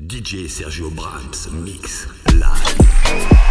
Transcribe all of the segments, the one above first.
DJ Sergio Brahms, mix live.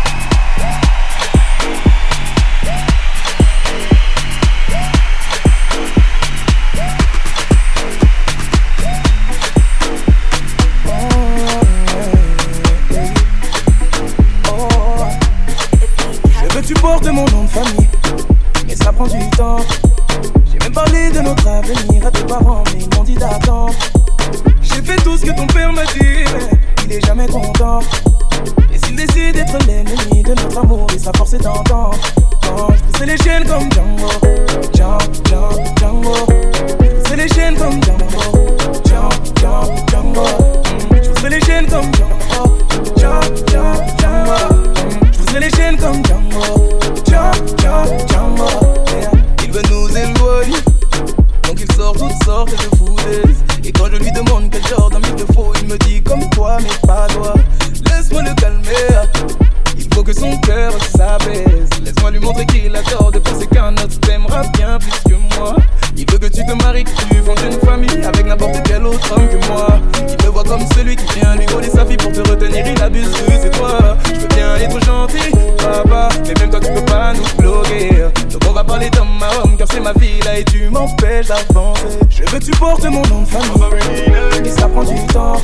c'est ma vie là et tu m'empêches d'avancer. Je veux que tu portes mon nom de famille. Et ça prend du temps?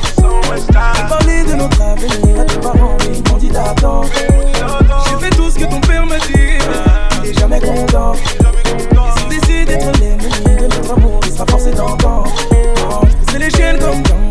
J'ai parlé de notre avenir à tes parents, mais ils m'ont dit d'attendre. J'ai fait tout ce que ton père m'a dit. Il est jamais content. Et s'il décide d'être l'ennemi de notre amour, il sera forcé d'entendre. C'est les chaînes comme dans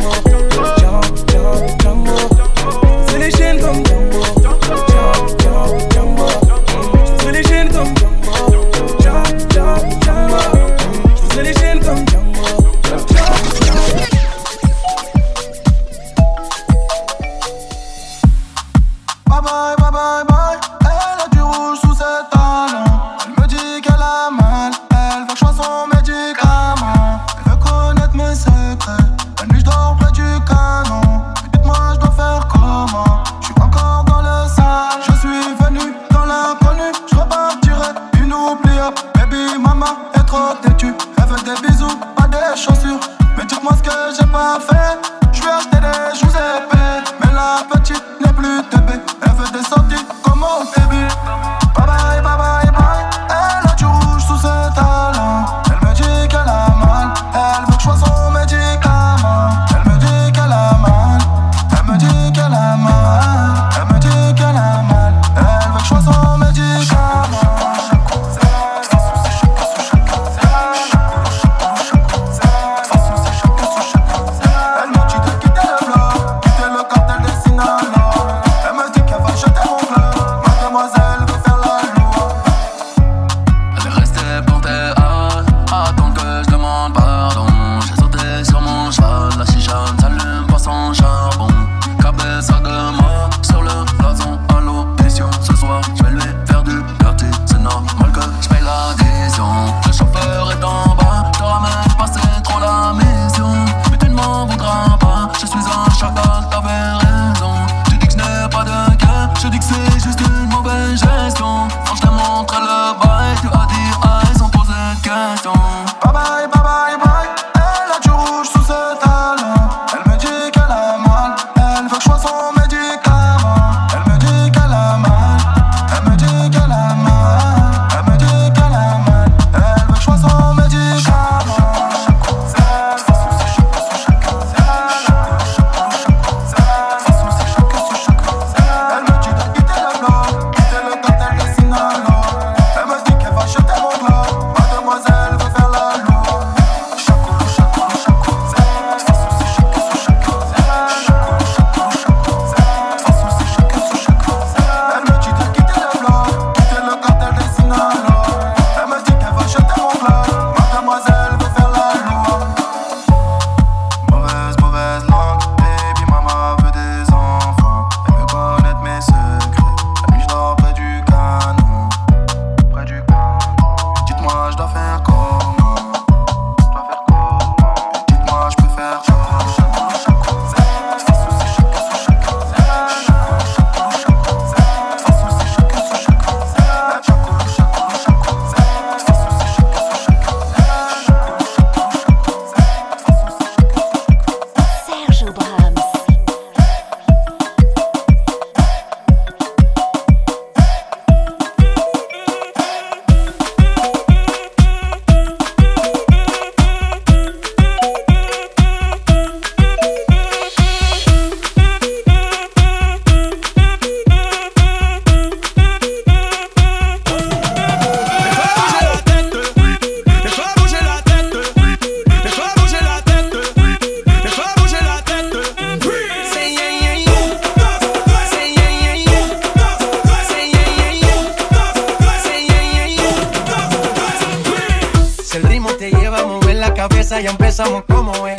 empezamos como es.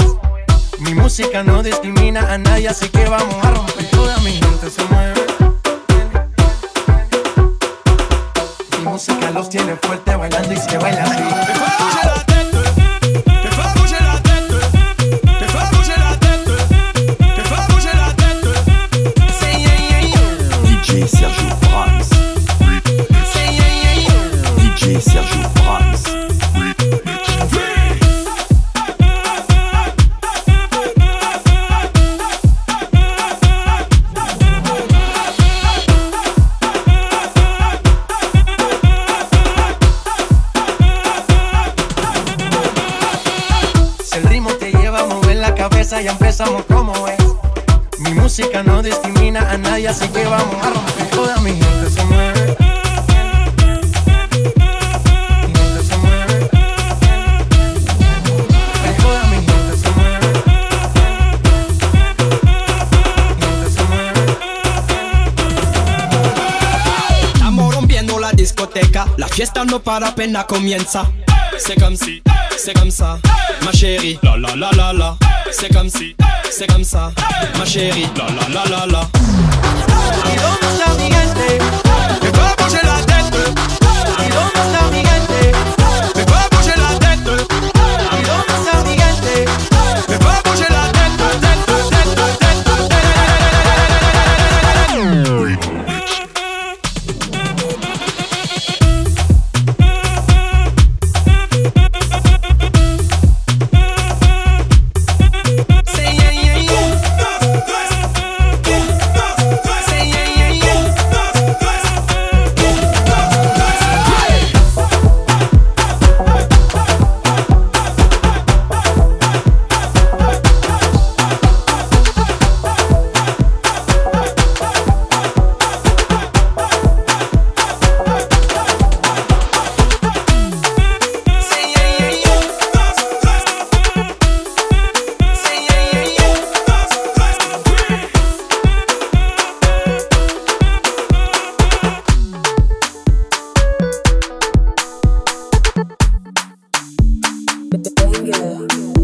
Mi música no discrimina a nadie, así que vamos a romper. Toda mi gente se mueve. Mi música los tiene fuerte bailando y se baila así. música no discrimina a nadie, así que vamos a romper. Toda mi gente se mueve. La fiesta no para apenas comienza. Hey. C'est comme si, hey. c'est comme ça, hey. ma chérie. La la la la la. c'est comme si, c'est comme ça, ma chérie. La la la la la. Et on va faire des on va la tête. Et on va faire des. banger.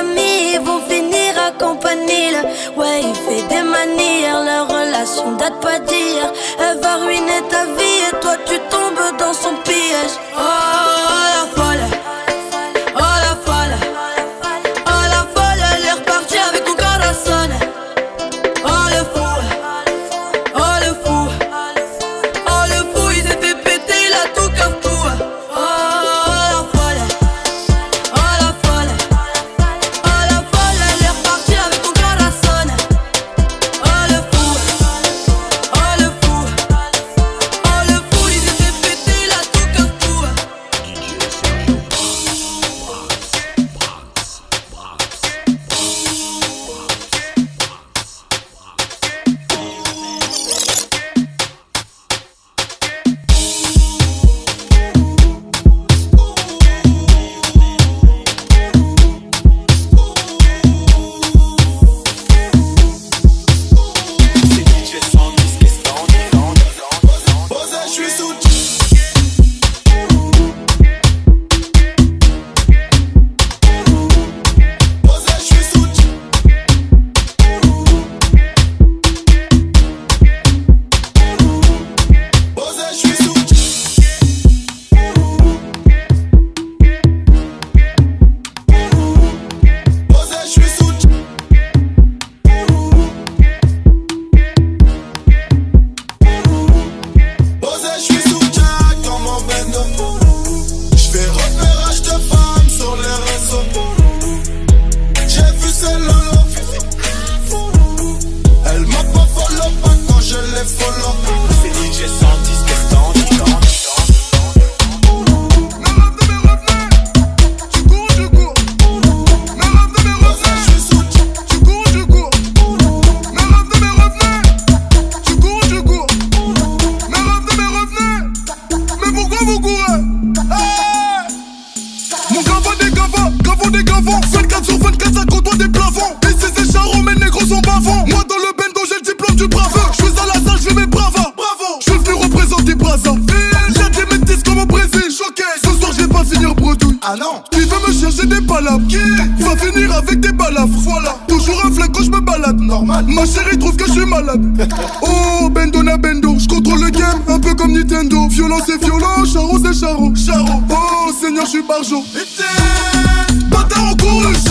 ami, vont finir à campanile. Ouais, il fait des manières, leur relation date pas d'hier. Elle va ruiner ta vie et toi tu tombes dans son piège. Oh. Oh.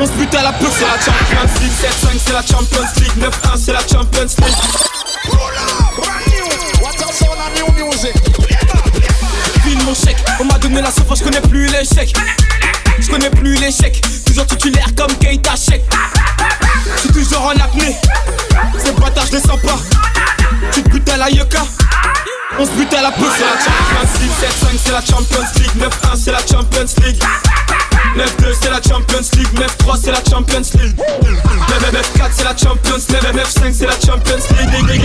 On se buts à la peu, c'est la Champions League. 7-5 c'est la Champions League. 9-1 c'est la Champions League. Vine mon chèque, on m'a donné la souffrance, je connais plus l'échec. Je connais plus l'échec, toujours titulaire comme Keita Chèque Je suis toujours en apnée, ces bâtards je les pas. Tu te butes à la yucca on se bute à la peau, c'est la Champions League. 7-5 c'est la Champions League. 9-1 c'est la Champions League. 9-2 c'est la Champions League, 9-3 c'est la Champions League 9-4 c'est la Champions League, 9-5 c'est la Champions League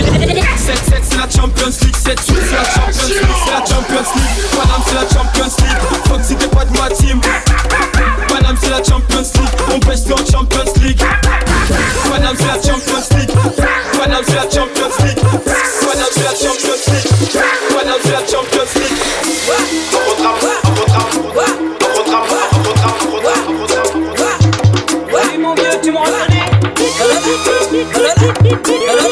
7-7 c'est la Champions League, 7-8 c'est la Champions League, c'est la Champions League Panam c'est la Champions League, fuck si t'es pas de ma team Panam c'est la Champions League, on pêche en Champions League Panam c'est la Champions League, Panam c'est la Champions League Did you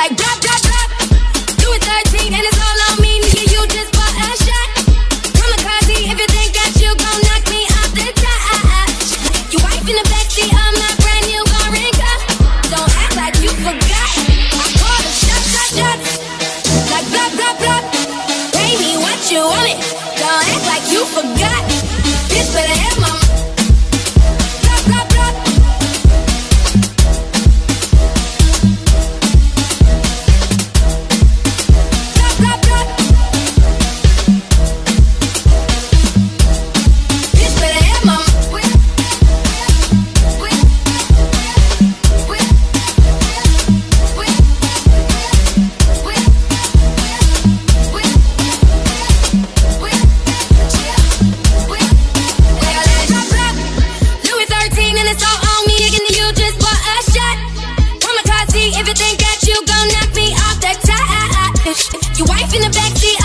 like. If you think that you gon' knock me off that top, your wife in the backseat.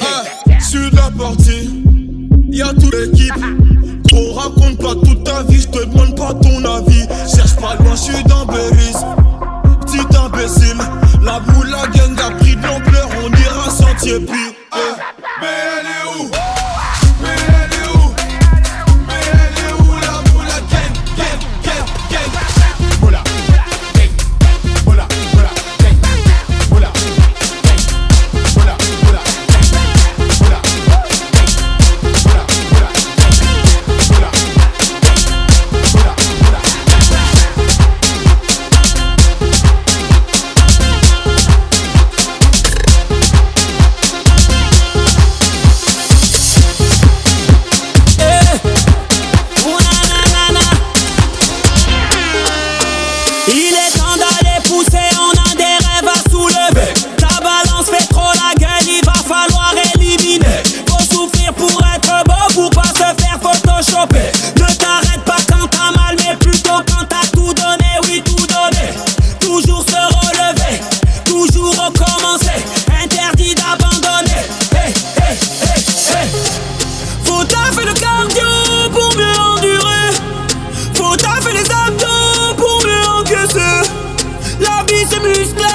Ah, sur la partie, y'a toute l'équipe. Gros, raconte pas toute ta vie, je te demande pas ton avis. Cherche pas loin, je suis dans Beris. Petit imbécile, la boule, la gang a pris de l'ampleur, on ira sentier pire. muscles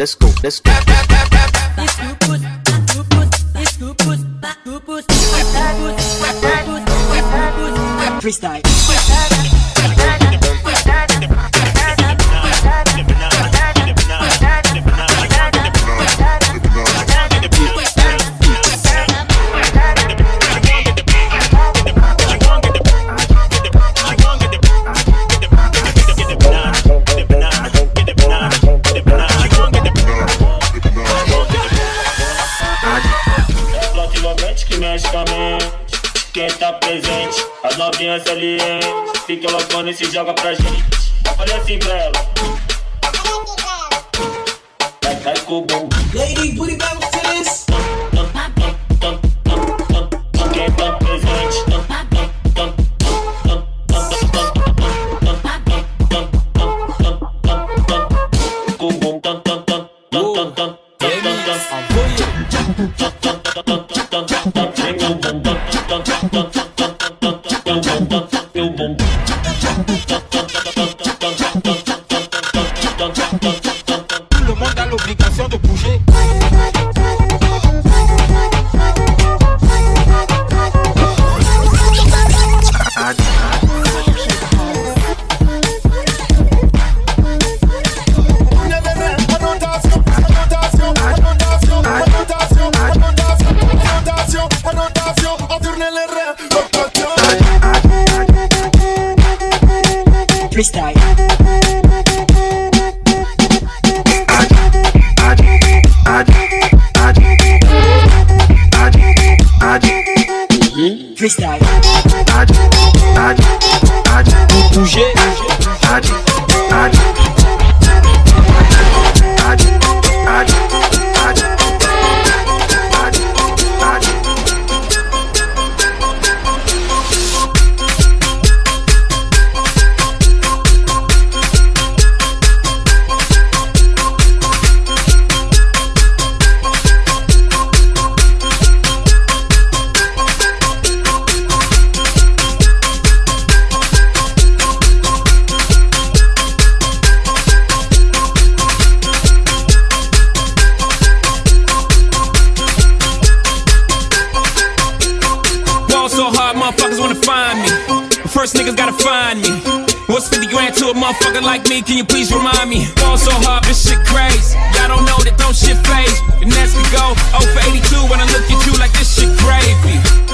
Let's go, let's go. Freestyle. se joga pra gente. olha falei assim pra lubricación. so hard, motherfuckers wanna find me. First niggas gotta find me. What's 50 grand to a motherfucker like me? Can you please remind me? Fall so hard, this shit crazy. Y'all don't know that don't shit phase. And as we go, 0 for 82 when I look at you like this shit crazy.